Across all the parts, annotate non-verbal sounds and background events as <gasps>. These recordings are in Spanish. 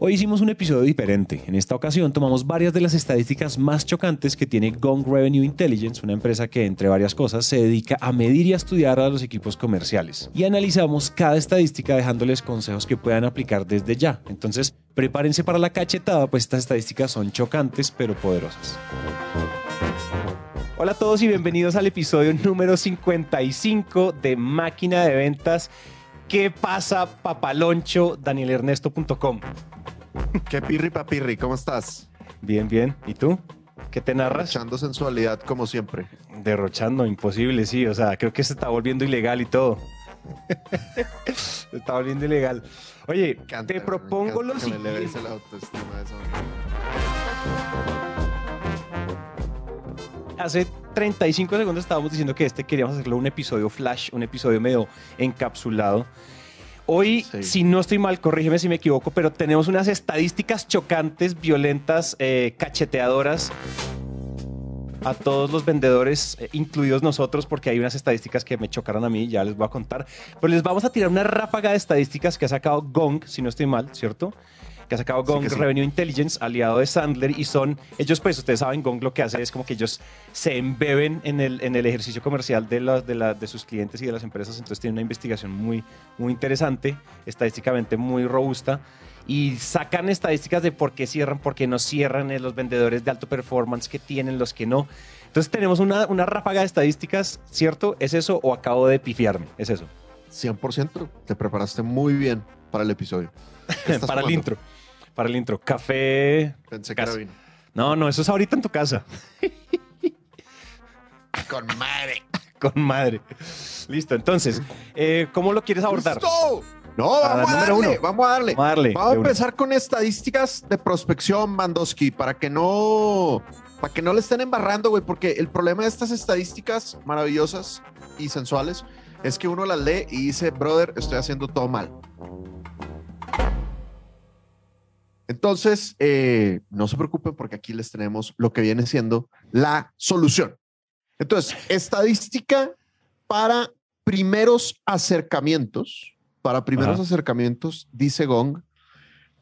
Hoy hicimos un episodio diferente. En esta ocasión tomamos varias de las estadísticas más chocantes que tiene Gong Revenue Intelligence, una empresa que, entre varias cosas, se dedica a medir y a estudiar a los equipos comerciales. Y analizamos cada estadística dejándoles consejos que puedan aplicar desde ya. Entonces, prepárense para la cachetada, pues estas estadísticas son chocantes pero poderosas. Hola a todos y bienvenidos al episodio número 55 de Máquina de Ventas. ¿Qué pasa, papaloncho? DanielErnesto.com. ¿Qué pirri papirri? ¿Cómo estás? Bien, bien. ¿Y tú? ¿Qué te narras? Echando sensualidad como siempre. Derrochando, imposible, sí. O sea, creo que se está volviendo ilegal y todo. <laughs> se está volviendo ilegal. Oye, te propongo lo siguiente. Hace 35 segundos estábamos diciendo que este queríamos hacerlo un episodio flash, un episodio medio encapsulado. Hoy, si no estoy mal, corrígeme si me equivoco, pero tenemos unas estadísticas chocantes, violentas, eh, cacheteadoras a todos los vendedores, eh, incluidos nosotros, porque hay unas estadísticas que me chocaron a mí, ya les voy a contar. Pero les vamos a tirar una ráfaga de estadísticas que ha sacado Gong, si no estoy mal, ¿cierto? Que ha sacado Gong Revenue Intelligence, aliado de Sandler, y son, ellos pues ustedes saben, Gong lo que hace es como que ellos se embeben en el, en el ejercicio comercial de, la, de, la, de sus clientes y de las empresas, entonces tienen una investigación muy, muy interesante, estadísticamente muy robusta, y sacan estadísticas de por qué cierran, por qué no cierran, eh, los vendedores de alto performance que tienen, los que no. Entonces tenemos una, una ráfaga de estadísticas, ¿cierto? ¿Es eso o acabo de pifiarme? ¿Es eso? 100%. Te preparaste muy bien para el episodio. <laughs> para el intro para el intro. Café. Pensé que era vino. No, no, eso es ahorita en tu casa. Con madre. <laughs> Con madre. Listo, entonces, eh, ¿cómo lo quieres abordar? ¡Listo! No, vamos a, darle, vamos a darle, vamos a darle. Vamos a empezar con estadísticas de prospección, Mandowski, para que no, para que no le estén embarrando, güey, porque el problema de estas estadísticas maravillosas y sensuales es que uno las lee y dice, brother, estoy haciendo todo mal. Entonces, eh, no se preocupen porque aquí les tenemos lo que viene siendo la solución. Entonces, estadística para primeros acercamientos. Para primeros acercamientos, dice Gong,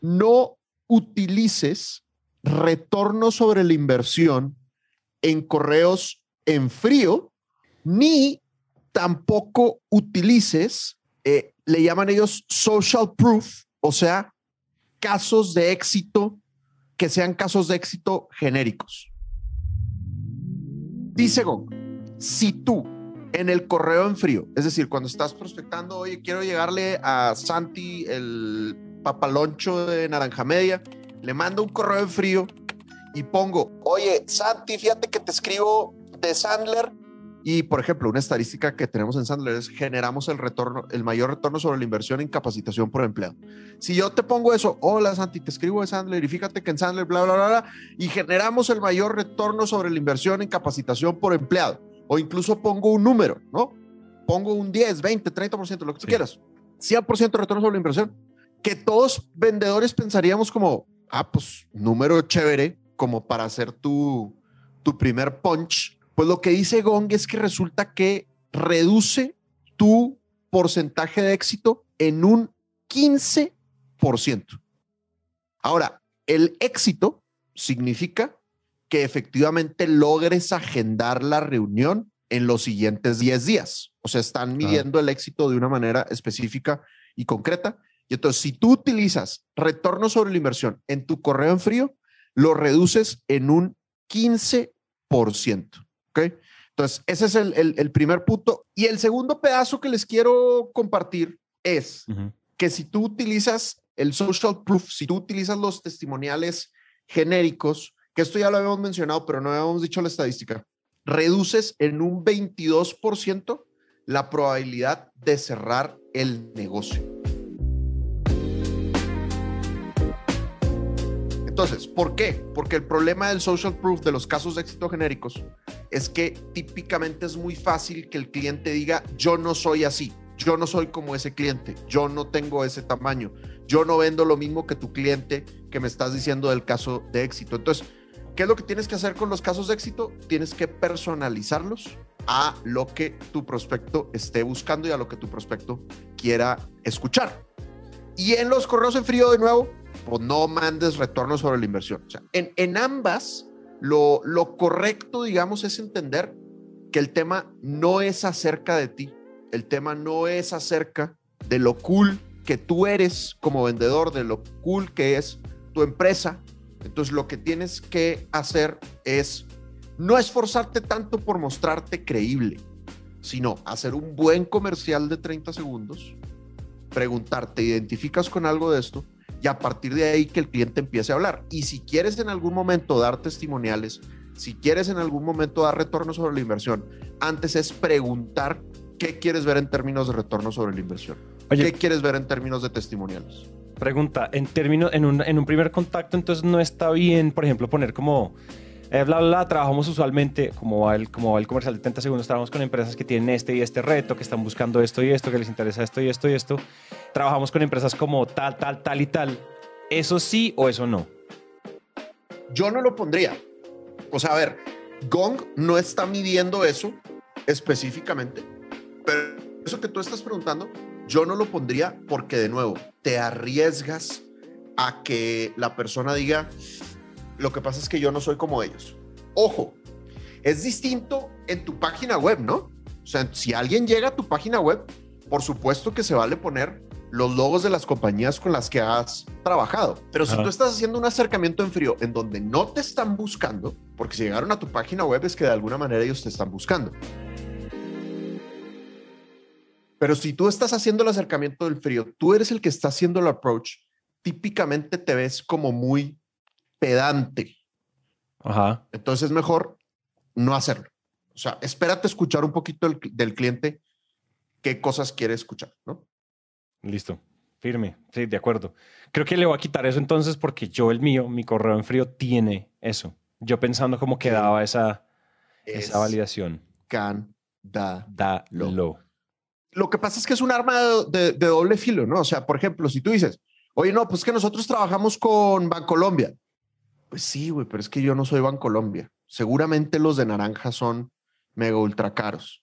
no utilices retorno sobre la inversión en correos en frío, ni tampoco utilices, eh, le llaman ellos social proof, o sea, casos de éxito que sean casos de éxito genéricos. Dice Gong, si tú en el correo en frío, es decir, cuando estás prospectando, oye, quiero llegarle a Santi el papaloncho de Naranja Media, le mando un correo en frío y pongo, oye, Santi, fíjate que te escribo de Sandler y, por ejemplo, una estadística que tenemos en Sandler es generamos el retorno, el mayor retorno sobre la inversión en capacitación por empleo. Si yo te pongo eso, hola Santi, te escribo de Sandler y fíjate que en Sandler, bla, bla, bla, bla, y generamos el mayor retorno sobre la inversión en capacitación por empleado. O incluso pongo un número, ¿no? Pongo un 10, 20, 30%, lo que tú quieras. 100% retorno sobre la inversión. Que todos vendedores pensaríamos como, ah, pues número chévere, como para hacer tu, tu primer punch pues lo que dice Gong es que resulta que reduce tu porcentaje de éxito en un 15%. Ahora, el éxito significa que efectivamente logres agendar la reunión en los siguientes 10 días. O sea, están midiendo el éxito de una manera específica y concreta. Y entonces, si tú utilizas retorno sobre la inversión en tu correo en frío, lo reduces en un 15%. ¿Ok? Entonces, ese es el, primer punto. Y el segundo pedazo que les quiero compartir es que si tú utilizas el social proof, si tú utilizas los testimoniales genéricos, que esto ya lo habíamos mencionado, pero no habíamos dicho la estadística, reduces en un 22% la probabilidad de cerrar el negocio. Entonces, ¿por qué? Porque el problema del social proof de los casos de éxito genéricos es que típicamente es muy fácil que el cliente diga, yo no soy así, yo no soy como ese cliente, yo no tengo ese tamaño, yo no vendo lo mismo que tu cliente que me estás diciendo del caso de éxito. Entonces, ¿qué es lo que tienes que hacer con los casos de éxito? Tienes que personalizarlos a lo que tu prospecto esté buscando y a lo que tu prospecto quiera escuchar. Y en los correos en frío, de nuevo, pues no mandes retorno sobre la inversión. En, en ambas, lo, lo correcto, digamos, es entender que el tema no es acerca de ti. El tema no es acerca de lo cool que tú eres como vendedor, de lo cool que es tu empresa. Entonces lo que tienes que hacer es no esforzarte tanto por mostrarte creíble, sino hacer un buen comercial de 30 segundos, preguntarte, ¿identificas con algo de esto? Y a partir de ahí que el cliente empiece a hablar. Y si quieres en algún momento dar testimoniales, si quieres en algún momento dar retorno sobre la inversión, antes es preguntar qué quieres ver en términos de retorno sobre la inversión. ¿Qué quieres ver en términos de testimoniales? Pregunta, en términos, en un, en un primer contacto, entonces no está bien, por ejemplo, poner como eh, bla, bla, trabajamos usualmente, como va, el, como va el comercial de 30 segundos, trabajamos con empresas que tienen este y este reto, que están buscando esto y esto, que les interesa esto y esto y esto. Trabajamos con empresas como tal, tal, tal y tal. ¿Eso sí o eso no? Yo no lo pondría. O sea, a ver, Gong no está midiendo eso específicamente, pero eso que tú estás preguntando, yo no lo pondría porque de nuevo, te arriesgas a que la persona diga, lo que pasa es que yo no soy como ellos. Ojo, es distinto en tu página web, ¿no? O sea, si alguien llega a tu página web, por supuesto que se vale poner los logos de las compañías con las que has trabajado. Pero si tú estás haciendo un acercamiento en frío en donde no te están buscando, porque si llegaron a tu página web es que de alguna manera ellos te están buscando. Pero si tú estás haciendo el acercamiento del frío, tú eres el que está haciendo el approach, típicamente te ves como muy pedante. Ajá. Entonces es mejor no hacerlo. O sea, espérate escuchar un poquito del cliente qué cosas quiere escuchar, ¿no? Listo. Firme. Sí, de acuerdo. Creo que le voy a quitar eso entonces porque yo, el mío, mi correo en frío tiene eso. Yo pensando cómo quedaba esa, esa validación. Can, da, da, lo. Lo que pasa es que es un arma de, doble filo, ¿no? O sea, por ejemplo, si tú dices, oye, no, pues que nosotros trabajamos con Bancolombia. Pues sí, güey, pero es que yo no soy Bancolombia. Seguramente los de naranja son mega ultra caros.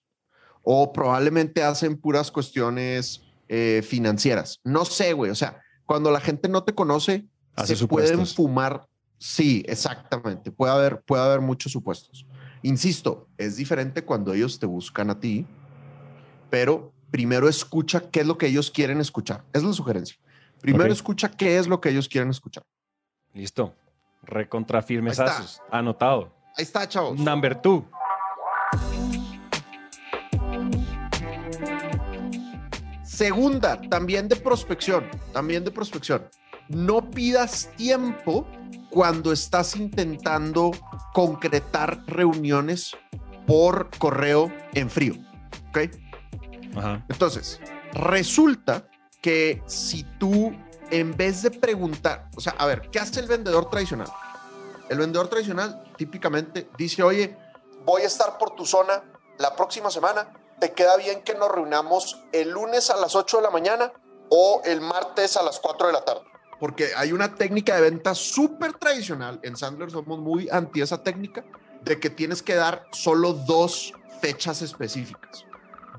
O probablemente hacen puras cuestiones eh, financieras. No sé, güey. O sea, cuando la gente no te conoce, se pueden fumar. Sí, exactamente. Puede haber, puede haber muchos supuestos. Insisto, es diferente cuando ellos te buscan a ti, pero primero escucha qué es lo que ellos quieren escuchar. Es la sugerencia. Primero escucha qué es lo que ellos quieren escuchar. Listo. Recontra firmesazos. Anotado. Ahí está, chavos. Number two. Segunda, también de prospección, también de prospección. No pidas tiempo cuando estás intentando concretar reuniones por correo en frío. ¿Ok? Entonces, resulta que si tú, en vez de preguntar, o sea, a ver, ¿qué hace el vendedor tradicional? El vendedor tradicional típicamente dice, oye, voy a estar por tu zona la próxima semana ¿te queda bien que nos reunamos el lunes a las 8 de la mañana o el martes a las 4 de la tarde? Porque hay una técnica de venta súper tradicional. En Sandler somos muy anti esa técnica de que tienes que dar solo dos fechas específicas,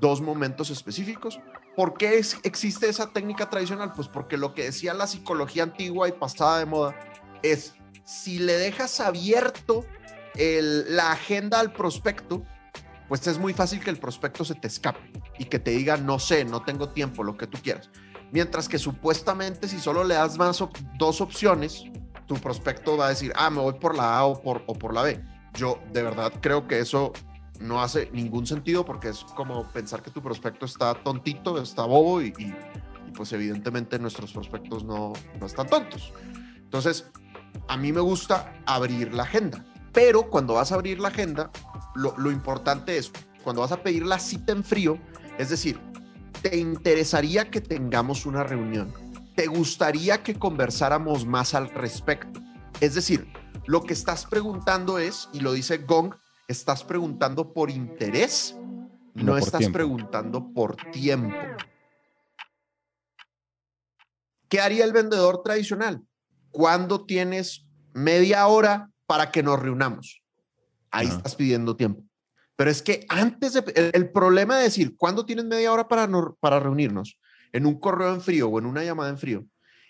dos momentos específicos. ¿Por qué existe esa técnica tradicional? Pues porque lo que decía la psicología antigua y pasada de moda es si le dejas abierto la agenda al prospecto, pues es muy fácil que el prospecto se te escape y que te diga, no sé, no tengo tiempo, lo que tú quieras. Mientras que supuestamente si solo le das más dos opciones, tu prospecto va a decir, ah, me voy por la A o por, o por la B. Yo de verdad creo que eso no hace ningún sentido porque es como pensar que tu prospecto está tontito, está bobo y, pues evidentemente nuestros prospectos no, no están tontos. Entonces, a mí me gusta abrir la agenda, pero cuando vas a abrir la agenda, lo, importante es, cuando vas a pedir la cita en frío, es decir, ¿te interesaría que tengamos una reunión? ¿Te gustaría que conversáramos más al respecto? Es decir, lo que estás preguntando es, y lo dice Gong, estás preguntando por interés, no, estás preguntando por tiempo. ¿Qué haría el vendedor tradicional? Cuando tienes media hora para que nos reunamos? ahí estás pidiendo tiempo. Pero es que antes de, el, problema de decir, ¿cuándo tienes media hora para, para reunirnos? en un correo en frío o en una llamada en frío,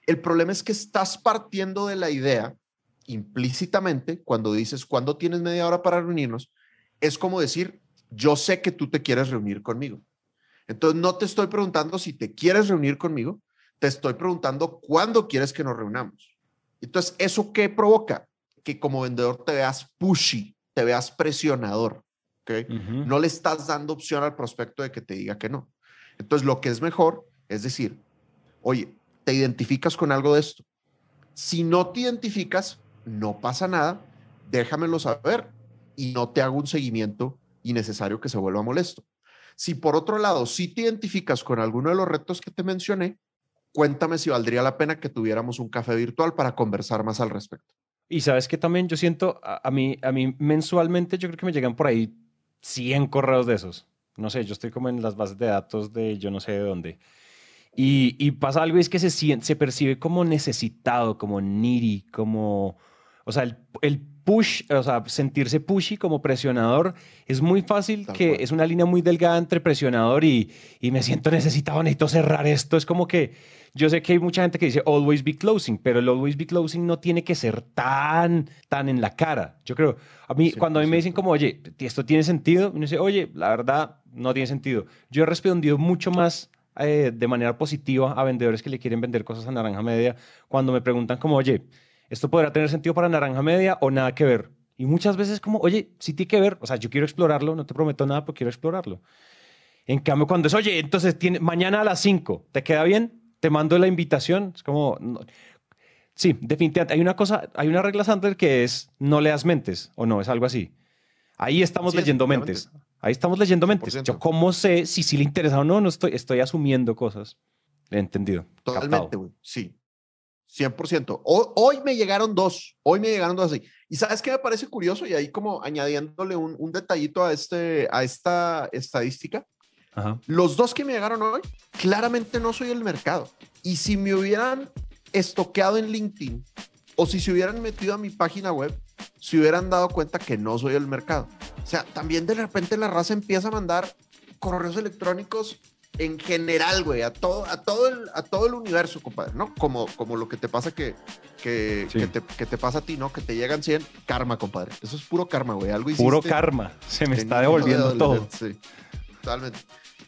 el problema es que estás partiendo de la idea implícitamente cuando dices, ¿cuándo tienes media hora para reunirnos? Es como decir, yo sé que tú te quieres reunir conmigo. Entonces, no te estoy preguntando si te quieres reunir conmigo, te estoy preguntando cuándo quieres que nos reunamos. Entonces, ¿eso qué provoca? Que como vendedor te veas pushy, te veas presionador. ¿okay? No le estás dando opción al prospecto de que te diga que no. Entonces, lo que es mejor es decir, oye, ¿te identificas con algo de esto? Si no te identificas, no pasa nada, déjamelo saber y no te hago un seguimiento innecesario que se vuelva molesto. Si por otro lado, si te identificas con alguno de los retos que te mencioné, cuéntame si valdría la pena que tuviéramos un café virtual para conversar más al respecto. Y sabes que también yo siento, a, mí, a mí mensualmente yo creo que me llegan por ahí 100 correos de esos. No sé, yo estoy como en las bases de datos de yo no sé de dónde. Y, pasa algo, es que se, se percibe como necesitado, como needy, como... O sea, el, el push, o sea, sentirse pushy como presionador, es muy fácil que es una línea muy delgada entre presionador y, y, me siento necesitado, necesito cerrar esto. Es como que yo sé que hay mucha gente que dice always be closing, pero el always be closing no tiene que ser tan, tan en la cara. Yo creo, a mí, cuando a mí me dicen como, oye, esto tiene sentido, me dice, oye, la verdad, no tiene sentido. Yo he respondido mucho más eh, de manera positiva a vendedores que le quieren vender cosas a naranja media cuando me preguntan como, oye, ¿esto podrá tener sentido para naranja media o nada que ver? Y muchas veces como, oye, sí tiene que ver, o sea, yo quiero explorarlo, no te prometo nada, pero quiero explorarlo. En cambio, cuando es, oye, entonces tiene, mañana a las 5, ¿te queda bien? Te mando la invitación. Es como, sí, definitivamente. Hay una cosa, hay una regla, Sandler, que es no leas mentes, o no, es algo así. Ahí estamos leyendo mentes. Ahí estamos leyendo mentes. Yo, ¿cómo sé si sí le interesa o no? No estoy, estoy asumiendo cosas. Entendido. Totalmente, güey. Sí. 100%. Hoy, me llegaron dos, hoy me llegaron dos así. Y sabes qué me parece curioso y ahí como añadiéndole un, detallito a, este, a esta estadística. Los dos que me llegaron hoy, claramente no soy el mercado. Y si me hubieran estoqueado en LinkedIn o si se hubieran metido a mi página web, se hubieran dado cuenta que no soy el mercado. O sea, también de repente la raza empieza a mandar correos electrónicos en general, güey, a todo, a todo el, a todo el universo, compadre, ¿no? Como, como lo que te pasa que, que, que, te, pasa a ti, ¿no? Que te llegan 100, karma, compadre. Eso es puro karma, güey. Algo Puro karma. Se me está devolviendo todo. Sí, totalmente.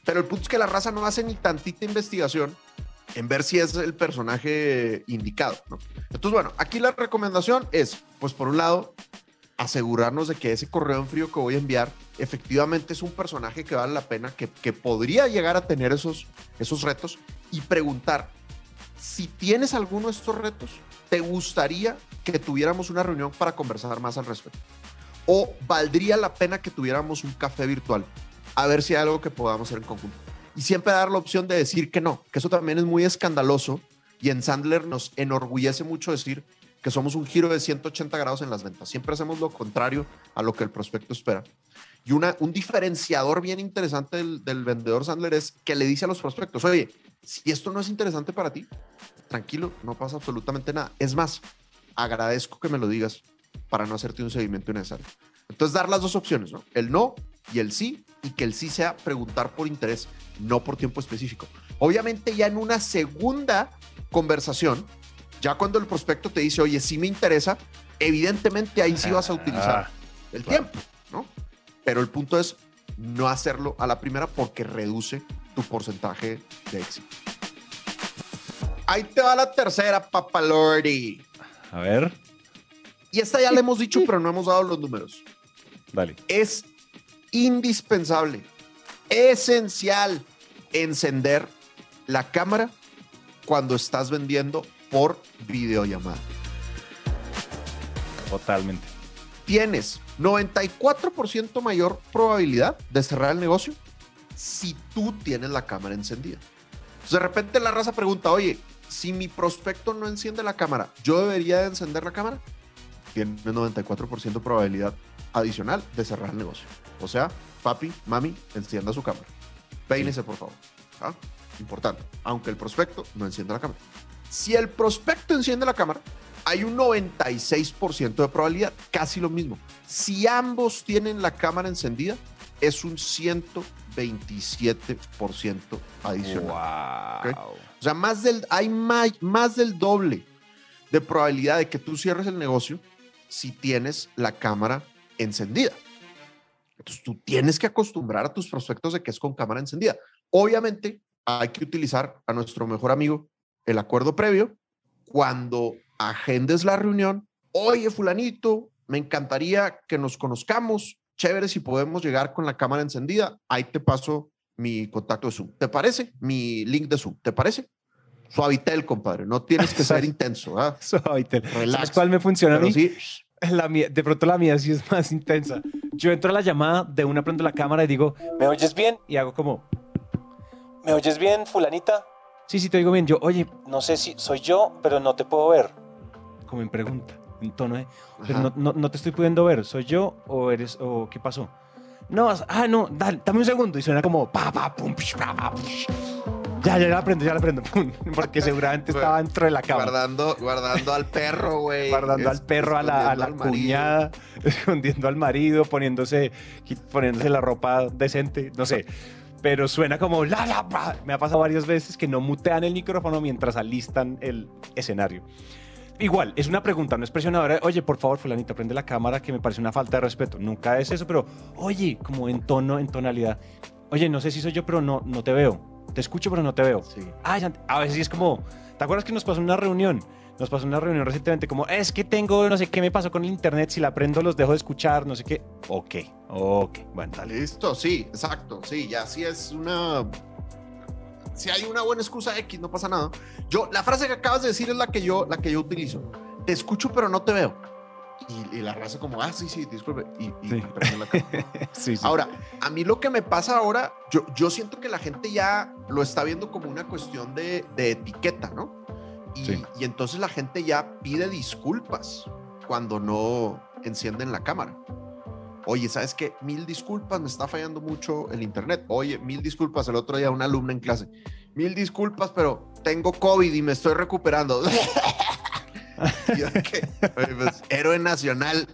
Pero el punto es que la raza no hace ni tantita investigación en ver si es el personaje indicado, ¿no? Entonces, bueno, aquí la recomendación es, pues por un lado, asegurarnos de que ese correo en frío que voy a enviar efectivamente es un personaje que vale la pena, que, que podría llegar a tener esos, esos retos y preguntar, si tienes alguno de estos retos, ¿te gustaría que tuviéramos una reunión para conversar más al respecto? ¿O valdría la pena que tuviéramos un café virtual? A ver si hay algo que podamos hacer en conjunto. Y siempre dar la opción de decir que no, que eso también es muy escandaloso y en Sandler nos enorgullece mucho decir que somos un giro de 180 grados en las ventas. Siempre hacemos lo contrario a lo que el prospecto espera. Y una, un diferenciador bien interesante del, vendedor Sandler es que le dice a los prospectos, oye, si esto no es interesante para ti, tranquilo, no pasa absolutamente nada. Es más, agradezco que me lo digas para no hacerte un seguimiento innecesario. Entonces, dar las dos opciones, ¿no? El no y el sí, y que el sí sea preguntar por interés, no por tiempo específico. Obviamente, ya en una segunda conversación, ya cuando el prospecto te dice, oye, sí me interesa, evidentemente ahí sí vas a utilizar ah, el tiempo, ¿no? Pero el punto es no hacerlo a la primera porque reduce tu porcentaje de éxito. Ahí te va la tercera, papalordi. A ver. Y esta ya le hemos dicho, pero no hemos dado los números. Vale. Es indispensable, esencial encender la cámara cuando estás vendiendo por videollamada. Totalmente. Tienes 94% mayor probabilidad de cerrar el negocio si tú tienes la cámara encendida. de repente la raza pregunta, oye, si mi prospecto no enciende la cámara, ¿yo debería de encender la cámara? Tiene 94% probabilidad adicional de cerrar el negocio. O sea, papi, mami, encienda su cámara. Peínese, por favor. ¿Ah? Importante. Aunque el prospecto no encienda la cámara. Si el prospecto enciende la cámara, hay un 96% de probabilidad, casi lo mismo. Si ambos tienen la cámara encendida, es un 110% 27% adicional. O sea, más del, hay más, más del doble de probabilidad de que tú cierres el negocio si tienes la cámara encendida. Entonces tú tienes que acostumbrar a tus prospectos de que es con cámara encendida. Obviamente hay que utilizar a nuestro mejor amigo el acuerdo previo cuando agendes la reunión. Oye, fulanito, me encantaría que nos conozcamos. Chévere si podemos llegar con la cámara encendida. Ahí te paso mi contacto de Zoom. ¿Te parece? Mi link de Zoom. ¿Te parece? Suavitel, compadre. No tienes que ser intenso. ¿ah? <laughs> Suavitel. ¿Sabes cuál me funciona a mí? <laughs> La mía, de pronto la mía sí es más intensa. Yo entro a la llamada, de una prendo la cámara y digo, ¿me oyes bien? Y hago como, ¿me oyes bien, fulanita? Sí, sí, te oigo bien. Yo, oye, no sé si soy yo, pero no te puedo ver. Como en pregunta, en tono de, no, no, no, te estoy pudiendo ver. ¿Soy yo o eres, o qué pasó? No, ah, no, dale, dame un segundo. Y suena como, pa, pa, pum, pa, pa, ya, ya la aprendo, ya la aprendo. <laughs> Porque seguramente estaba dentro de la cama. Guardando, guardando al perro, güey. Guardando al perro, a la, a la cuñada, <laughs> escondiendo al marido, poniéndose, poniéndose la ropa decente, no sé. Pero suena como la, la, Me ha pasado varias veces que no mutean el micrófono mientras alistan el escenario. Igual, es una pregunta, no es presionadora. Oye, por favor, fulanita, prende la cámara que me parece una falta de respeto. Nunca es eso, pero oye, como en tono, en tonalidad. Oye, no sé si soy yo, pero no, no te veo te escucho pero no te veo. Sí. a veces es como, ¿te acuerdas que nos pasó una reunión? Nos pasó una reunión recientemente como, es que tengo, no sé qué me pasó con el internet, si la prendo los dejo de escuchar, no sé qué. Ok, ok, bueno, dale. Listo, sí, exacto, sí, ya sí es una... Si hay una buena excusa X, no pasa nada. Yo, la frase que acabas de decir es la que yo, la que yo utilizo. Te escucho pero no te veo. Y, la raza como, ah, sí, sí, disculpe. Y, y la <laughs> sí, Ahora, a mí lo que me pasa ahora, yo, yo siento que la gente ya lo está viendo como una cuestión de, de etiqueta, ¿no? Y, y, entonces la gente ya pide disculpas cuando no encienden la cámara. Oye, ¿sabes qué? Mil disculpas, me está fallando mucho el internet. Oye, mil disculpas, el otro día una alumna en clase. Mil disculpas, pero tengo COVID y me estoy recuperando. <laughs> Pues, héroe nacional,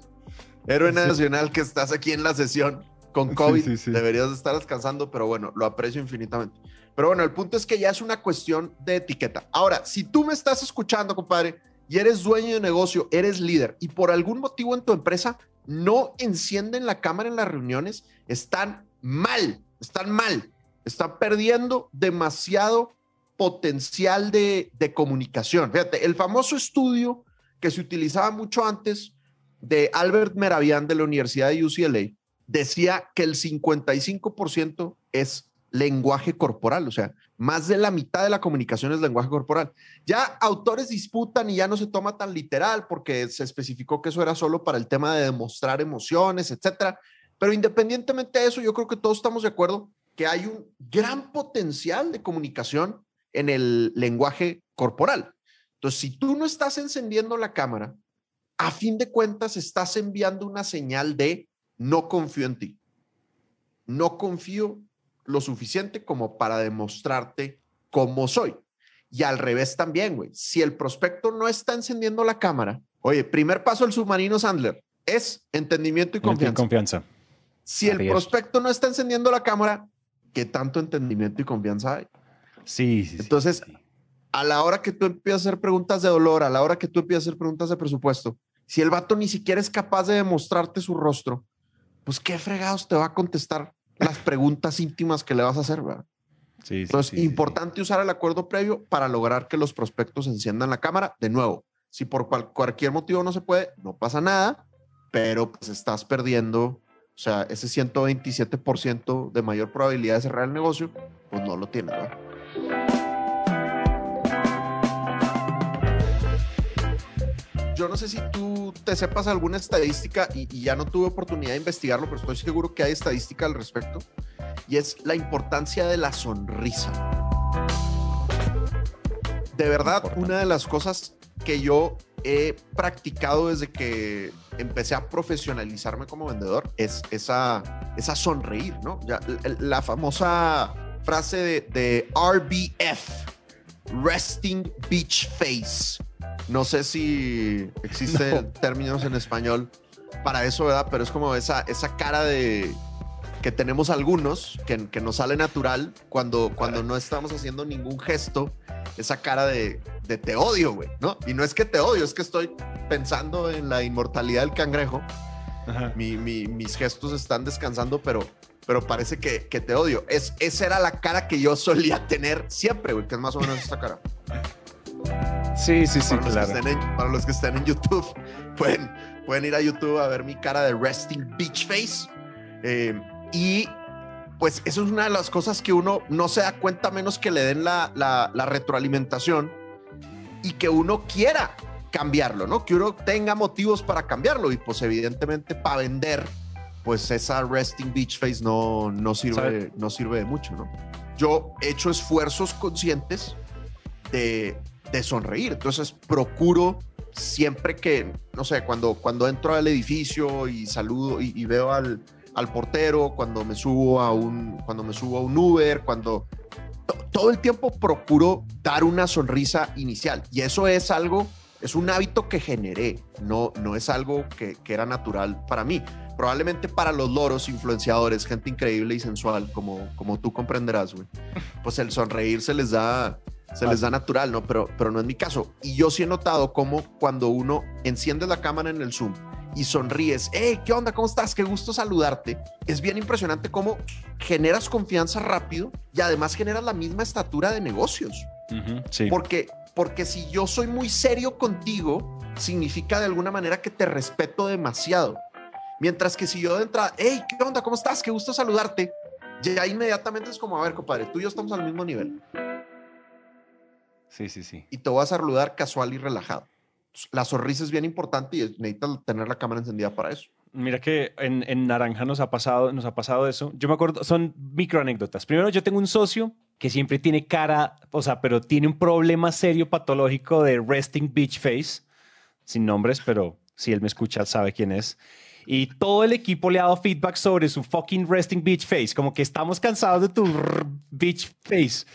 héroe nacional que estás aquí en la sesión con COVID. Deberías estar descansando, pero bueno, lo aprecio infinitamente. Pero bueno, el punto es que ya es una cuestión de etiqueta. Ahora, si tú me estás escuchando, compadre, y eres dueño de negocio, eres líder, y por algún motivo en tu empresa no encienden la cámara en las reuniones, están mal, están mal, están perdiendo demasiado potencial de, comunicación. Fíjate, el famoso estudio que se utilizaba mucho antes de Albert Meravian de la Universidad de UCLA decía que el 55% es lenguaje corporal, o sea, más de la mitad de la comunicación es lenguaje corporal. Ya autores disputan y ya no se toma tan literal porque se especificó que eso era solo para el tema de demostrar emociones, etcétera. Pero independientemente de eso, yo creo que todos estamos de acuerdo que hay un gran potencial de comunicación en el lenguaje corporal. Entonces, si tú no estás encendiendo la cámara, a fin de cuentas estás enviando una señal de no confío en ti. No confío lo suficiente como para demostrarte cómo soy. Y al revés también, güey. Si el prospecto no está encendiendo la cámara, oye, primer paso del submarino Sandler es entendimiento y confianza. confianza. Si el prospecto no está encendiendo la cámara, ¿qué tanto entendimiento y confianza hay? Sí, sí. Entonces, a la hora que tú empiezas a hacer preguntas de dolor, a la hora que tú empiezas a hacer preguntas de presupuesto, si el vato ni siquiera es capaz de demostrarte su rostro, pues qué fregados te va a contestar las preguntas íntimas que le vas a hacer, ¿verdad? Sí, Entonces, importante usar el acuerdo previo para lograr que los prospectos enciendan la cámara. De nuevo, si por cualquier motivo no se puede, no pasa nada, pero pues estás perdiendo, o sea, ese 127% de mayor probabilidad de cerrar el negocio, pues no lo tienes, ¿verdad? Yo no sé si tú te sepas alguna estadística y, ya no tuve oportunidad de investigarlo, pero estoy seguro que hay estadística al respecto, y es la importancia de la sonrisa. De verdad, una de las cosas que yo he practicado desde que empecé a profesionalizarme como vendedor es esa, esa sonreír, ¿no? la famosa frase de, de RBF, Resting Beach Face no sé si existen términos en español para eso, ¿verdad? Pero es como esa, esa cara de, que tenemos algunos que, que nos sale natural cuando, cuando no estamos haciendo ningún gesto, esa cara de, de te odio, güey, ¿no? Y no es que te odio, es que estoy pensando en la inmortalidad del cangrejo. Mi, mi, mis gestos están descansando, pero, pero parece que, que, te odio. Es, esa era la cara que yo solía tener siempre, güey, que es más o menos esta cara. <laughs> Sí, sí, sí, para claro. Los en, para los que estén en YouTube, <laughs> pueden, pueden ir a YouTube a ver mi cara de resting beach face. Eh, y pues eso es una de las cosas que uno no se da cuenta menos que le den la, la, la retroalimentación y que uno quiera cambiarlo, ¿no? Que uno tenga motivos para cambiarlo y pues evidentemente para vender, pues esa resting beach face no, no, sirve, no sirve de mucho, ¿no? Yo he hecho esfuerzos conscientes de, de sonreír, entonces procuro siempre que, no sé, cuando, cuando entro al edificio y saludo y, veo al, al, portero, cuando me subo a un, cuando me subo a un Uber, cuando todo el tiempo procuro dar una sonrisa inicial y eso es algo es un hábito que generé, no, no es algo que, que, era natural para mí. Probablemente para los loros, influenciadores, gente increíble y sensual, como, como tú comprenderás, güey. Pues el sonreír se les da, se les da natural, ¿no? Pero, pero no es mi caso. Y yo sí he notado cómo cuando uno enciende la cámara en el Zoom y sonríes, hey, ¿qué onda? ¿Cómo estás? Qué gusto saludarte. Es bien impresionante cómo generas confianza rápido y además generas la misma estatura de negocios. Uh -huh, sí. Porque porque si yo soy muy serio contigo, significa de alguna manera que te respeto demasiado. Mientras que si yo de entrada, hey, ¿qué onda? ¿Cómo estás? Qué gusto saludarte. Ya inmediatamente es como, a ver, compadre, tú y yo estamos al mismo nivel. Sí, sí, sí. Y te voy a saludar casual y relajado. La sonrisa es bien importante y necesitas tener la cámara encendida para eso. Mira que en, en, Naranja nos ha, pasado, nos ha pasado eso. Yo me acuerdo, son micro anécdotas. Primero, yo tengo un socio que siempre tiene cara, o sea, pero tiene un problema serio patológico de resting beach face, sin nombres, pero si él me escucha sabe quién es. Y todo el equipo le ha dado feedback sobre su fucking resting beach face, como que estamos cansados de tu beach face.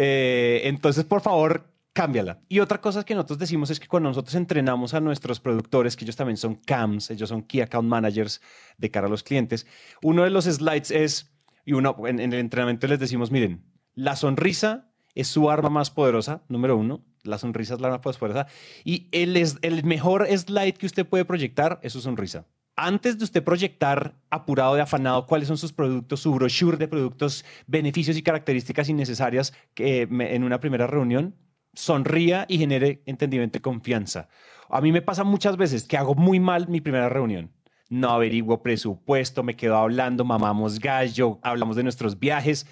Eh, entonces, por favor, cámbiala. Y otra cosa que nosotros decimos es que cuando nosotros entrenamos a nuestros productores, que ellos también son CAMs, ellos son Key Account Managers de cara a los clientes, uno de los slides es, y uno, en, en el entrenamiento les decimos, miren, la sonrisa es su arma más poderosa, número uno. La sonrisa es la arma más poderosa. Y el, el mejor slide que usted puede proyectar es su sonrisa. Antes de usted proyectar apurado y afanado cuáles son sus productos, su brochure de productos, beneficios y características innecesarias que en una primera reunión, sonría y genere entendimiento y confianza. A mí me pasa muchas veces que hago muy mal mi primera reunión. No averiguo presupuesto, me quedo hablando, mamamos gallo, hablamos de nuestros viajes.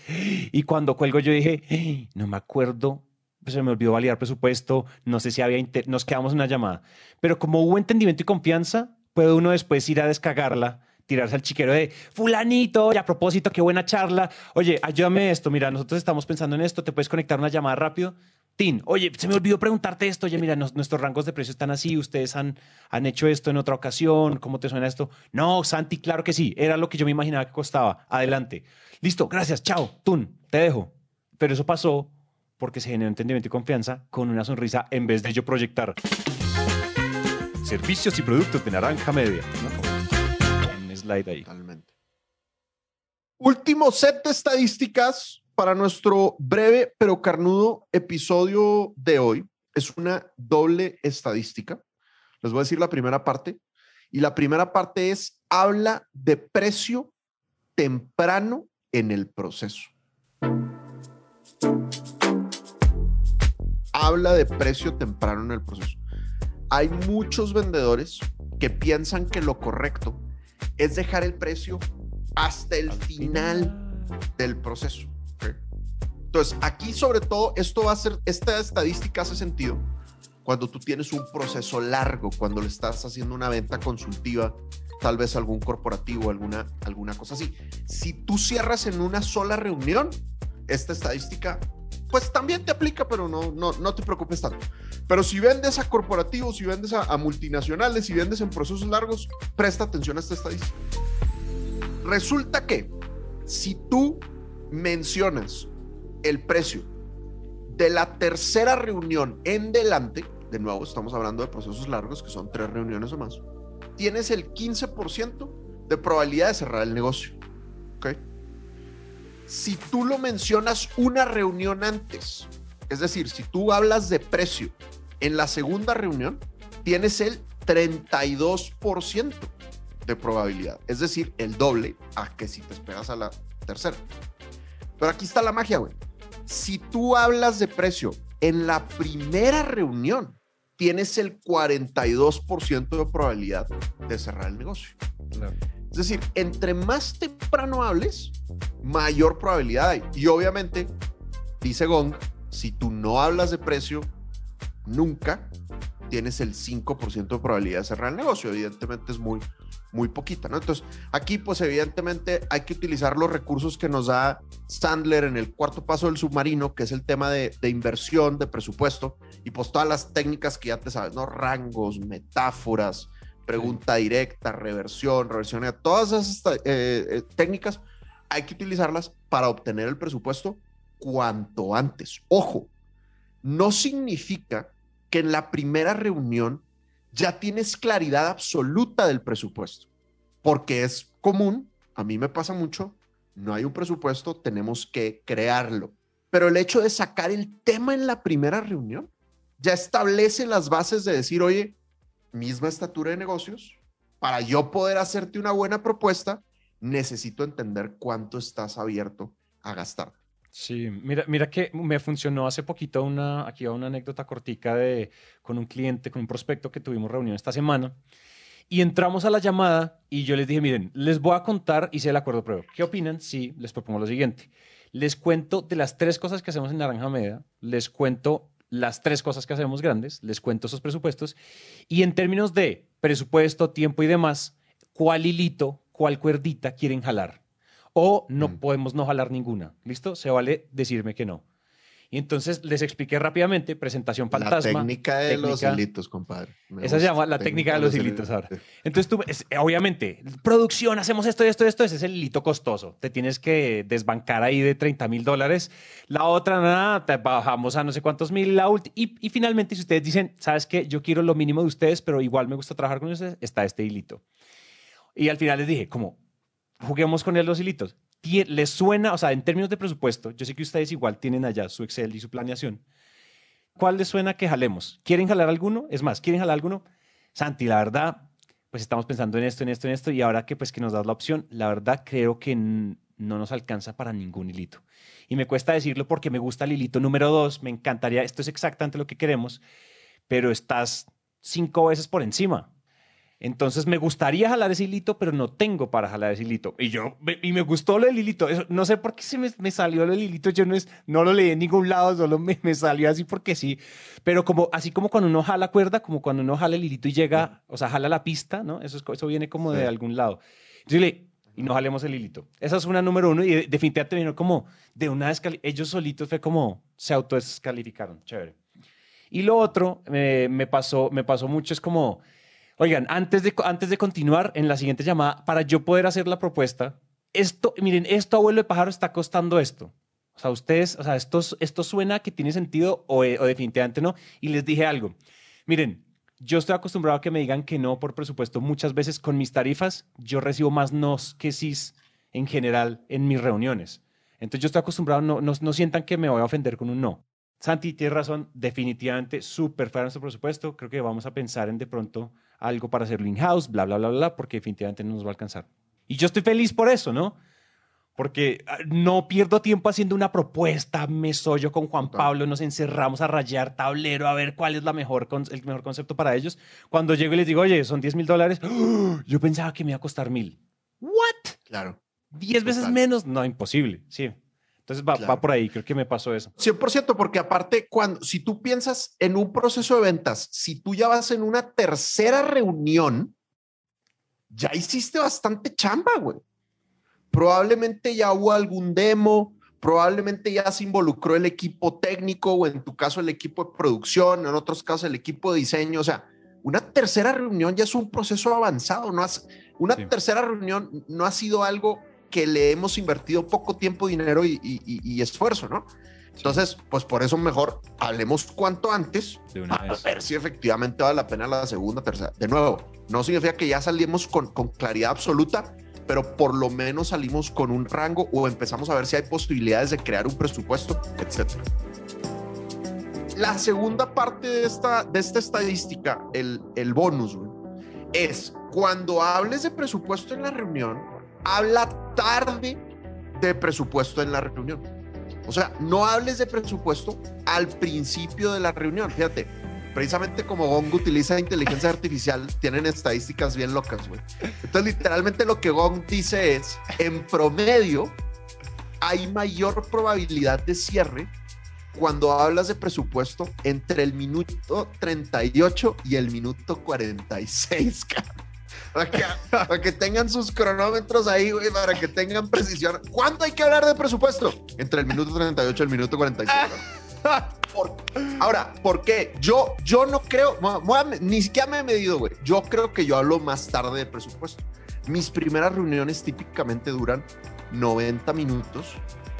Y cuando cuelgo yo dije, hey, no me acuerdo, pues se me olvidó validar presupuesto, no sé si había, nos quedamos en una llamada, pero como hubo entendimiento y confianza, puede uno después ir a descargarla tirarse al chiquero de fulanito, y a propósito, qué buena charla. Oye, ayúdame esto, mira, nosotros estamos pensando en esto, te puedes conectar una llamada rápido. Tin, oye, se me olvidó preguntarte esto. Oye, mira, nuestros rangos de precio están así. Ustedes han, han hecho esto en otra ocasión. ¿Cómo te suena esto? No, Santi, claro que sí. Era lo que yo me imaginaba que costaba. Adelante. Listo, gracias. Chao. Tun, te dejo. Pero eso pasó porque se generó entendimiento y confianza con una sonrisa en vez de yo proyectar servicios y productos de naranja media. Un slide ahí. Último set de estadísticas para nuestro breve pero carnudo episodio de hoy. Es una doble estadística. Les voy a decir la primera parte. Y la primera parte es, habla de precio temprano en el proceso. Habla de precio temprano en el proceso. Hay muchos vendedores que piensan que lo correcto es dejar el precio hasta el final del proceso. Entonces, aquí sobre todo, esto va a ser, esta estadística hace sentido cuando tú tienes un proceso largo, cuando le estás haciendo una venta consultiva, tal vez algún corporativo, alguna, alguna cosa así. Si tú cierras en una sola reunión, esta estadística, pues también te aplica, pero no, no, no te preocupes tanto. Pero si vendes a corporativos, si vendes a, a multinacionales, si vendes en procesos largos, presta atención a esta estadística. Resulta que si tú mencionas el precio de la tercera reunión en delante, de nuevo estamos hablando de procesos largos que son tres reuniones o más, tienes el 15% de probabilidad de cerrar el negocio. Si tú lo mencionas una reunión antes, es decir, si tú hablas de precio en la segunda reunión, tienes el 32% de probabilidad, es decir, el doble a que si te esperas a la tercera. Pero aquí está la magia, güey. Si tú hablas de precio en la primera reunión, tienes el 42% de probabilidad de cerrar el negocio. Es decir, entre más temprano hables, mayor probabilidad hay. Y obviamente, dice Gong, si tú no hablas de precio nunca, tienes el 5% de probabilidad de cerrar el negocio. Evidentemente es muy, muy poquita, ¿no? Entonces, aquí pues evidentemente hay que utilizar los recursos que nos da Sandler en el cuarto paso del submarino, que es el tema de, inversión, de presupuesto, y pues todas las técnicas que ya te sabes, ¿no? Rangos, metáforas, pregunta directa, reversión, reversión, todas esas eh, eh, técnicas hay que utilizarlas para obtener el presupuesto cuanto antes. Ojo, no significa que en la primera reunión ya tienes claridad absoluta del presupuesto, porque es común, a mí me pasa mucho, no hay un presupuesto, tenemos que crearlo. Pero el hecho de sacar el tema en la primera reunión ya establece las bases de decir, oye, misma estatura de negocios, para yo poder hacerte una buena propuesta, necesito entender cuánto estás abierto a gastar. Sí, mira, mira que me funcionó hace poquito una, aquí va una anécdota cortica de, con un cliente, con un prospecto que tuvimos reunión esta semana. Y entramos a la llamada y yo les dije, miren, les voy a contar, hice el acuerdo prueba. ¿Qué opinan? Sí, les propongo lo siguiente. Les cuento de las tres cosas que hacemos en Naranja Media, les cuento las tres cosas que hacemos grandes, les cuento esos presupuestos y en términos de presupuesto, tiempo y demás, ¿cuál hilito, cuál cuerdita quieren jalar? o no mm. podemos no jalar ninguna. ¿Listo? Se vale decirme que no. Y entonces les expliqué rápidamente, presentación fantasma. La técnica de los hilitos, compadre. esa se llama la técnica, de los hilitos ahora. Entonces tú, obviamente, producción, hacemos esto, esto, esto, ese es el hilito costoso. Te tienes que desbancar ahí de 30 mil dólares. La otra, nada, te bajamos a no sé cuántos mil. La y, y finalmente, si ustedes dicen, ¿sabes qué? Yo quiero lo mínimo de ustedes, pero igual me gusta trabajar con ustedes, está este hilito. Y al final les dije, como, juguemos con él los hilitos. ¿Les suena, o sea, en términos de presupuesto, yo sé que ustedes igual tienen allá su Excel y su planeación. ¿Cuál les suena que jalemos? ¿Quieren jalar alguno? Es más, ¿quieren jalar alguno? Santi, la verdad, pues estamos pensando en esto, en esto, en esto, y ahora que pues que nos das la opción, la verdad creo que no nos alcanza para ningún hilito. Y me cuesta decirlo porque me gusta el hilito número dos, me encantaría, esto es exactamente lo que queremos, pero estás cinco veces por encima. Entonces me gustaría jalar ese hilito, pero no tengo para jalar ese hilito. Y yo, y me gustó lo del hilito. no sé por qué se me, salió lo del hilito. Yo no, es, no lo leí en ningún lado, solo me, me, salió así porque sí. Pero como, así como cuando uno jala cuerda, como cuando uno jala el hilito y llega, o sea, jala la pista, ¿no? Eso, eso viene como de algún lado. Entonces y no jalemos el hilito. Esa es una número uno y definitivamente vino como de una Ellos solitos fue como se autodescalificaron. Chévere. Y lo otro eh, me, pasó, me pasó mucho, es como Oigan, antes de, antes de continuar en la siguiente llamada, para yo poder hacer la propuesta, esto, miren, esto abuelo de pájaro está costando esto. O sea, ustedes, o sea, esto, esto suena que tiene sentido o, o definitivamente no. Y les dije algo. Miren, yo estoy acostumbrado a que me digan que no por presupuesto. Muchas veces con mis tarifas yo recibo más nos que sí en general en mis reuniones. Entonces yo estoy acostumbrado, no, no, no sientan que me voy a ofender con un no. Santi, tienes razón, definitivamente súper fuera nuestro presupuesto. Creo que vamos a pensar en de pronto algo para hacerlo in-house, bla, bla, bla, bla, porque definitivamente no nos va a alcanzar. Y yo estoy feliz por eso, ¿no? Porque ah, no pierdo tiempo haciendo una propuesta, me yo con Juan Pablo, nos encerramos a rayar tablero, a ver cuál es la mejor, el mejor concepto para ellos. Cuando llego y les digo, oye, son 10 mil dólares, <gasps> yo pensaba que me iba a costar mil. ¿What? Claro. 10 veces menos, no, imposible, sí. Entonces va, por ahí, creo que me pasó eso. 100%, porque aparte, cuando, si tú piensas en un proceso de ventas, si tú ya vas en una tercera reunión, ya hiciste bastante chamba, güey. Probablemente ya hubo algún demo, probablemente ya se involucró el equipo técnico o en tu caso el equipo de producción, en otros casos el equipo de diseño. O sea, una tercera reunión ya es un proceso avanzado. No has, una tercera reunión no ha sido algo que le hemos invertido poco tiempo, dinero y, esfuerzo, ¿no? Entonces, pues por eso mejor hablemos cuanto antes a ver si efectivamente vale la pena la segunda, tercera. De nuevo, no significa que ya salimos con, con claridad absoluta, pero por lo menos salimos con un rango o empezamos a ver si hay posibilidades de crear un presupuesto, etc. La segunda parte de esta, de esta estadística, el, el bonus, es cuando hables de presupuesto en la reunión, habla tarde de presupuesto en la reunión. O sea, no hables de presupuesto al principio de la reunión. Fíjate, precisamente como Gong utiliza inteligencia artificial, <laughs> tienen estadísticas bien locas, güey. Entonces, literalmente lo que Gong dice es, en promedio, hay mayor probabilidad de cierre cuando hablas de presupuesto entre el minuto 38 y el minuto 46, Para que, para que, tengan sus cronómetros ahí, güey, para que tengan precisión. ¿Cuánto hay que hablar de presupuesto? Entre el minuto 38 y el minuto 46. ahora, ¿por qué? Yo, yo no creo, ni siquiera me he medido, güey. Yo creo que yo hablo más tarde de presupuesto. Mis primeras reuniones típicamente duran 90 minutos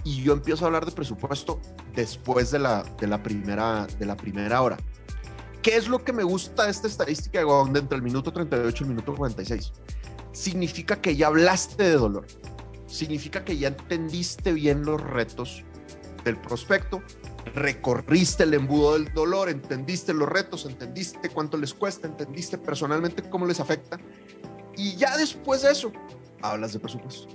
y yo empiezo a hablar de presupuesto después de la, de la, primera, de la primera hora. ¿Qué es lo que me gusta de esta estadística de entre el minuto 38 y el minuto 46? Significa que ya hablaste de dolor. Significa que ya entendiste bien los retos del prospecto, recorriste el embudo del dolor, entendiste los retos, entendiste cuánto les cuesta, entendiste personalmente cómo les afecta. Y ya después de eso, hablas de presupuesto.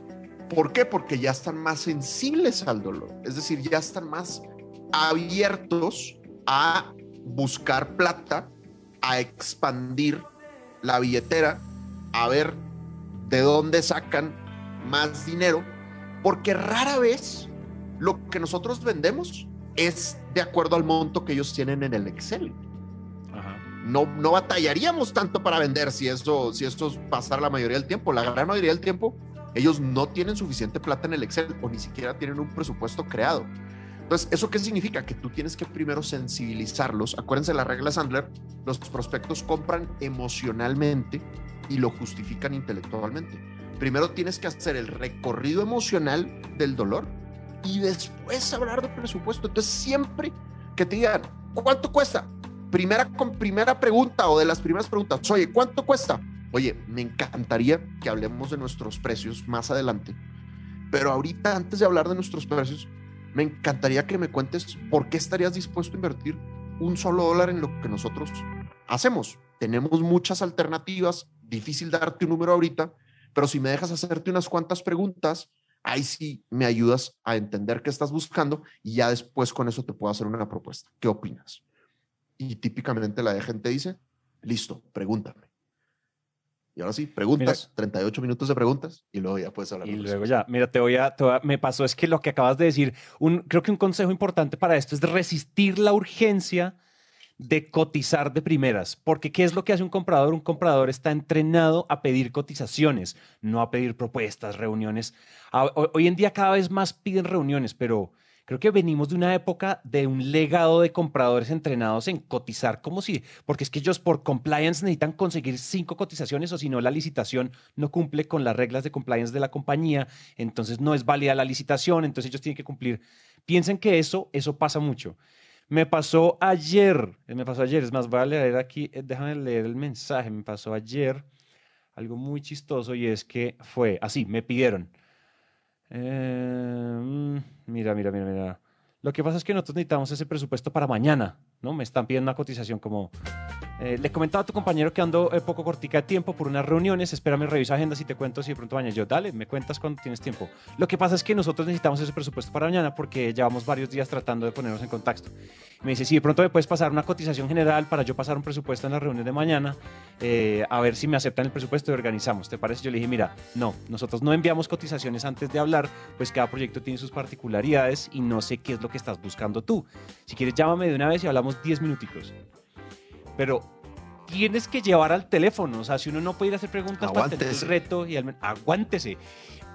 ¿Por qué? Porque ya están más sensibles al dolor. Es decir, ya están más abiertos a buscar plata, a expandir la billetera, a ver de dónde sacan más dinero, porque rara vez lo que nosotros vendemos es de acuerdo al monto que ellos tienen en el Excel. No, no batallaríamos tanto para vender si esto, si esto pasara la mayoría del tiempo. La gran mayoría del tiempo, ellos no tienen suficiente plata en el Excel o ni siquiera tienen un presupuesto creado. Entonces, ¿eso qué significa? Que tú tienes que primero sensibilizarlos. Acuérdense la regla Sandler, los prospectos compran emocionalmente y lo justifican intelectualmente. Primero tienes que hacer el recorrido emocional del dolor y después hablar de presupuesto. Entonces, siempre que te digan, ¿cuánto cuesta? Primera, con primera pregunta o de las primeras preguntas, oye, ¿cuánto cuesta? Oye, me encantaría que hablemos de nuestros precios más adelante, pero ahorita, antes de hablar de nuestros precios, me encantaría que me cuentes por qué estarías dispuesto a invertir un solo dólar en lo que nosotros hacemos. Tenemos muchas alternativas, difícil darte un número ahorita, pero si me dejas hacerte unas cuantas preguntas, ahí sí me ayudas a entender qué estás buscando y ya después con eso te puedo hacer una propuesta. ¿Qué opinas? Y típicamente la gente dice, listo, pregúntame. Y ahora sí, preguntas, 38 minutos de preguntas y luego ya puedes hablar. Y luego ya, mira, te voy, a, me pasó es que lo que acabas de decir, un, creo que un consejo importante para esto es resistir la urgencia de cotizar de primeras, porque ¿qué es lo que hace un comprador? Un comprador está entrenado a pedir cotizaciones, no a pedir propuestas, reuniones. Hoy en día cada vez más piden reuniones, pero creo que venimos de una época de un legado de compradores entrenados en cotizar como si, porque es que ellos por compliance necesitan conseguir cinco cotizaciones o si no la licitación no cumple con las reglas de compliance de la compañía, entonces no es válida la licitación, entonces ellos tienen que cumplir. Piensen que eso, eso pasa mucho. Me pasó ayer, eh, me pasó ayer, es más, voy a leer aquí, eh, déjame leer el mensaje, me pasó ayer algo muy chistoso y es que fue así, me pidieron. Eh, mm, mira, mira, mira, mira. Lo que pasa es que nosotros necesitamos ese presupuesto para mañana, ¿no? Me están pidiendo una cotización como eh, le comentaba a tu compañero que ando eh, poco cortica de tiempo por unas reuniones. Espérame, revisa agendas y te cuento si de pronto mañana. Yo, dale, me cuentas cuando tienes tiempo. Lo que pasa es que nosotros necesitamos ese presupuesto para mañana porque llevamos varios días tratando de ponernos en contacto. Me dice, si de pronto me puedes pasar una cotización general para yo pasar un presupuesto en la reunión de mañana, eh, a ver si me aceptan el presupuesto y organizamos. ¿Te parece? Yo le dije, mira, no, nosotros no enviamos cotizaciones antes de hablar, pues cada proyecto tiene sus particularidades y no sé qué es lo que estás buscando tú. Si quieres, llámame de una vez y hablamos 10 minuticos. Pero tienes que llevar al teléfono. O sea, si uno no puede ir a hacer preguntas para tener el reto, y al, aguántese.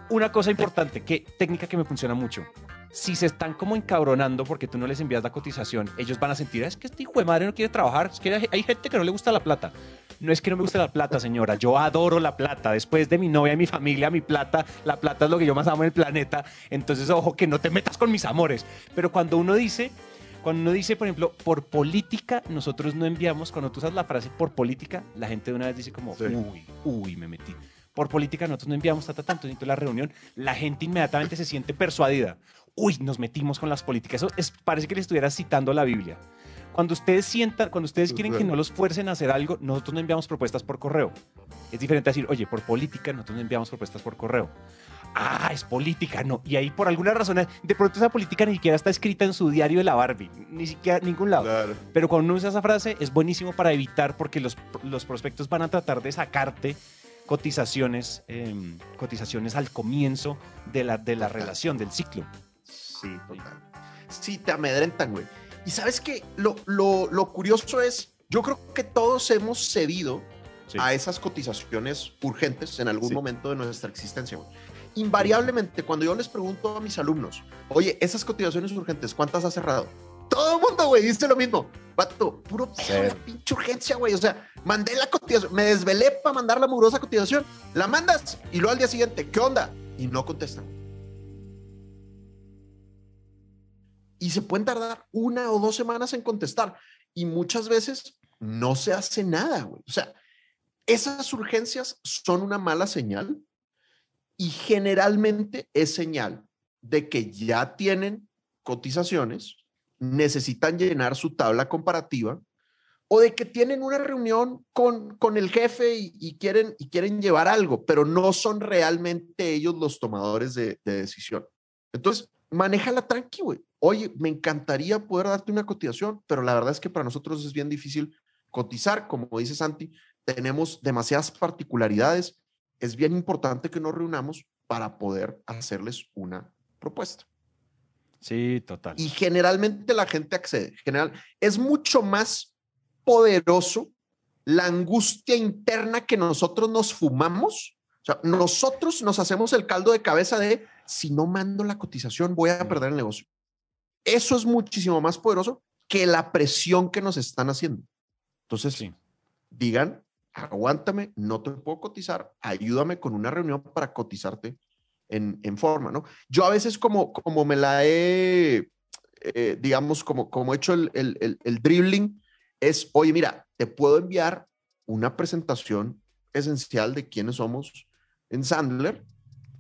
Una cosa importante, que técnica que me funciona mucho. Si se están como encabronando porque tú no les envías la cotización, ellos van a sentir, es que este hijo de madre no quiere trabajar, es que hay gente que no le gusta la plata. No es que no me guste la plata, señora, yo adoro la plata. Después de mi novia y mi familia, mi plata, la plata es lo que yo más amo en el planeta. Entonces, ojo, que no te metas con mis amores. Pero cuando uno dice, cuando uno dice, por ejemplo, por política, nosotros no enviamos, cuando tú usas la frase por política, la gente de una vez dice como, uy, uy, me metí. por política nosotros no enviamos tanto, tanto, la reunión, la gente inmediatamente se siente persuadida. Uy, nos metimos con las políticas. Eso es, parece que le estuviera citando la Biblia. Cuando ustedes sientan, cuando ustedes quieren que no los fuercen a hacer algo, nosotros no enviamos propuestas por correo. Es diferente a decir, oye, por política nosotros no enviamos propuestas por correo. Ah, es política, no. Y ahí por alguna razón, de pronto esa política ni siquiera está escrita en su diario de la Barbie, ni siquiera en ningún lado. Pero cuando uno usa esa frase es buenísimo para evitar porque los, los prospectos van a tratar de sacarte cotizaciones, em, cotizaciones al comienzo de la, de la relación, del ciclo. Sí, total. Sí, te amedrentan, güey. Y sabes que lo, lo, lo, curioso es, yo creo que todos hemos cedido a esas cotizaciones urgentes en algún momento de nuestra existencia. Invariablemente, cuando yo les pregunto a mis alumnos, oye, esas cotizaciones urgentes, ¿cuántas has cerrado? Todo el mundo, güey, dice lo mismo. Vato, puro pedo, pinche urgencia, güey. O sea, mandé la cotización, me desvelé para mandar la mugrosa cotización. La mandas y luego al día siguiente, ¿qué onda? Y no contestan. Y se pueden tardar una o dos semanas en contestar. Y muchas veces no se hace nada, güey. O sea, esas urgencias son una mala señal y generalmente es señal de que ya tienen cotizaciones necesitan llenar su tabla comparativa o de que tienen una reunión con, con el jefe y, quieren, quieren llevar algo, pero no son realmente ellos los tomadores de, decisión. Entonces, manéjala tranqui, güey. Oye, me encantaría poder darte una cotización, pero la verdad es que para nosotros es bien difícil cotizar. Como dice Santi, tenemos demasiadas particularidades. Es bien importante que nos reunamos para poder hacerles una propuesta. Sí, total. Y generalmente la gente accede. General, es mucho más poderoso la angustia interna que nosotros nos fumamos. O sea, nosotros nos hacemos el caldo de cabeza de si no mando la cotización voy a perder el negocio. Eso es muchísimo más poderoso que la presión que nos están haciendo. Entonces, sí. digan, aguántame, no te puedo cotizar, ayúdame con una reunión para cotizarte en, forma, ¿no? Yo a veces como, como me la he, eh, digamos, como, como he hecho el, el, el, dribbling, es, oye, mira, te puedo enviar una presentación esencial de quiénes somos en Sandler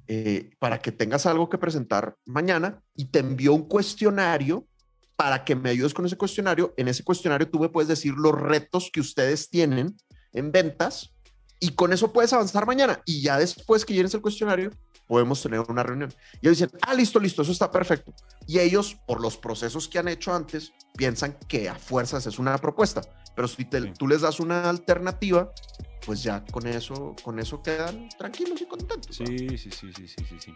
eh, para que tengas algo que presentar mañana y te envío un cuestionario para que me ayudes con ese cuestionario. En ese cuestionario tú me puedes decir los retos que ustedes tienen en ventas y con eso puedes avanzar mañana. Y ya después que llenes el cuestionario, podemos tener una reunión. Y ellos dicen, ah, listo, listo, eso está perfecto. Y ellos, por los procesos que han hecho antes, piensan que a fuerzas es una propuesta. Pero si tú les das una alternativa, pues ya con eso, con eso quedan tranquilos y contentos. Sí, sí, sí, sí, sí, sí, sí.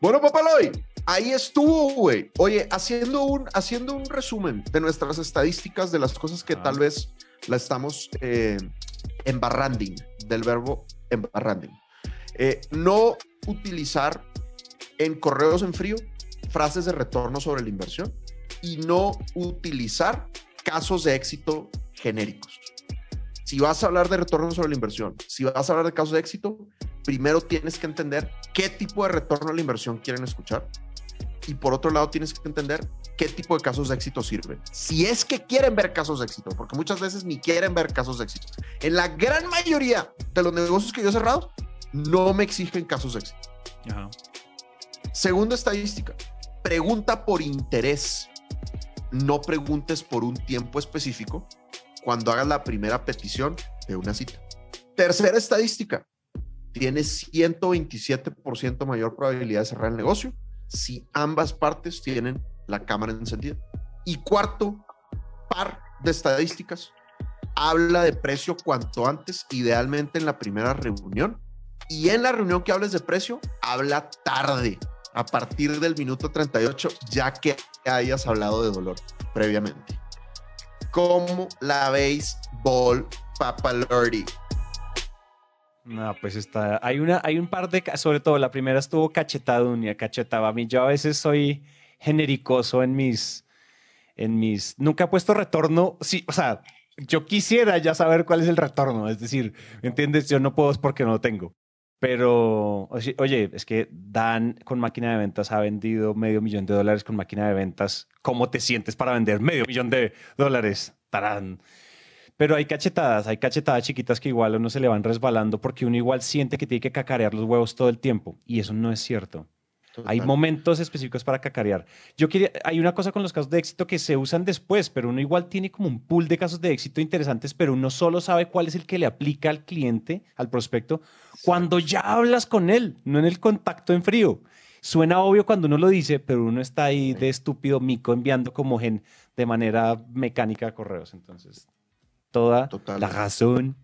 Bueno, Papaloy, ahí estuvo, güey. Oye, haciendo un, haciendo un resumen de nuestras estadísticas de las cosas que tal vez la estamos eh, embarranding, del verbo embarranding. Eh, no utilizar en correos en frío frases de retorno sobre la inversión y no utilizar casos de éxito genéricos. Si vas a hablar de retorno sobre la inversión, si vas a hablar de casos de éxito, primero tienes que entender qué tipo de retorno a la inversión quieren escuchar y por otro lado tienes que entender qué tipo de casos de éxito sirven. Si es que quieren ver casos de éxito, porque muchas veces ni quieren ver casos de éxito. En la gran mayoría de los negocios que yo he cerrado, no me exigen casos de éxito. Segunda estadística, pregunta por interés. No preguntes por un tiempo específico cuando hagas la primera petición de una cita. Tercera estadística, tienes 127% mayor probabilidad de cerrar el negocio si ambas partes tienen la cámara encendida. Y cuarto, par de estadísticas, habla de precio cuanto antes, idealmente en la primera reunión, y en la reunión que hables de precio, habla tarde, a partir del minuto 38, ya que hayas hablado de dolor previamente. ¿Cómo la veis, Ball Papalordi? No, pues está. Hay una, hay un par de, sobre todo la primera estuvo cachetadunia, cachetaba. A mí yo a veces soy genericoso en mis, en mis. Nunca he puesto retorno. Sí, o sea, yo quisiera ya saber cuál es el retorno. Es decir, ¿me entiendes? Yo no puedo es porque no lo tengo. Pero, oye, es que Dan con máquina de ventas ha vendido medio millón de dólares con máquina de ventas. ¿Cómo te sientes para vender medio millón de dólares? Tarán. Pero hay cachetadas, hay cachetadas chiquitas que igual a uno se le van resbalando porque uno igual siente que tiene que cacarear los huevos todo el tiempo. Y eso no es cierto. Hay momentos específicos para cacarear. Yo quería, hay una cosa con los casos de éxito que se usan después, pero uno igual tiene como un pool de casos de éxito interesantes, pero uno solo sabe cuál es el que le aplica al cliente, al prospecto, cuando ya hablas con él, no en el contacto en frío. Suena obvio cuando uno lo dice, pero uno está ahí de estúpido mico enviando como gen de manera mecánica correos. Entonces, toda la razón.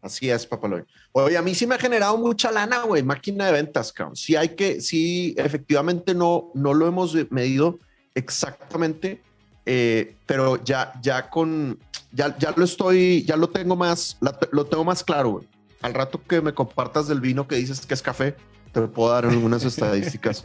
Así es, Papaloy. Oye, a mí sí me ha generado mucha lana, güey, máquina de ventas, cabrón. Sí hay que, sí, efectivamente no, no lo hemos medido exactamente, eh, pero ya, ya con, ya, ya lo estoy, ya lo tengo más, lo tengo más claro, güey. Al rato que me compartas del vino que dices que es café, te puedo dar algunas <laughs> estadísticas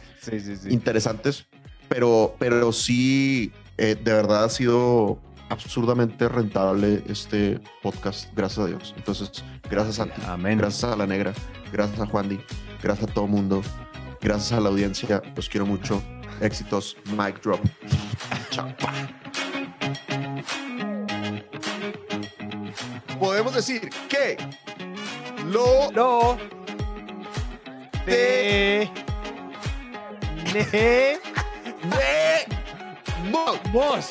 interesantes, pero, pero sí, eh, de verdad ha sido absurdamente rentable este podcast, gracias a Dios. Entonces, gracias a ti, gracias a la negra, gracias a Juan Di, gracias a todo el mundo, gracias a la audiencia, los quiero mucho. Éxitos, mic drop. Chao. Podemos decir que lo, lo de ne <laughs> de vos.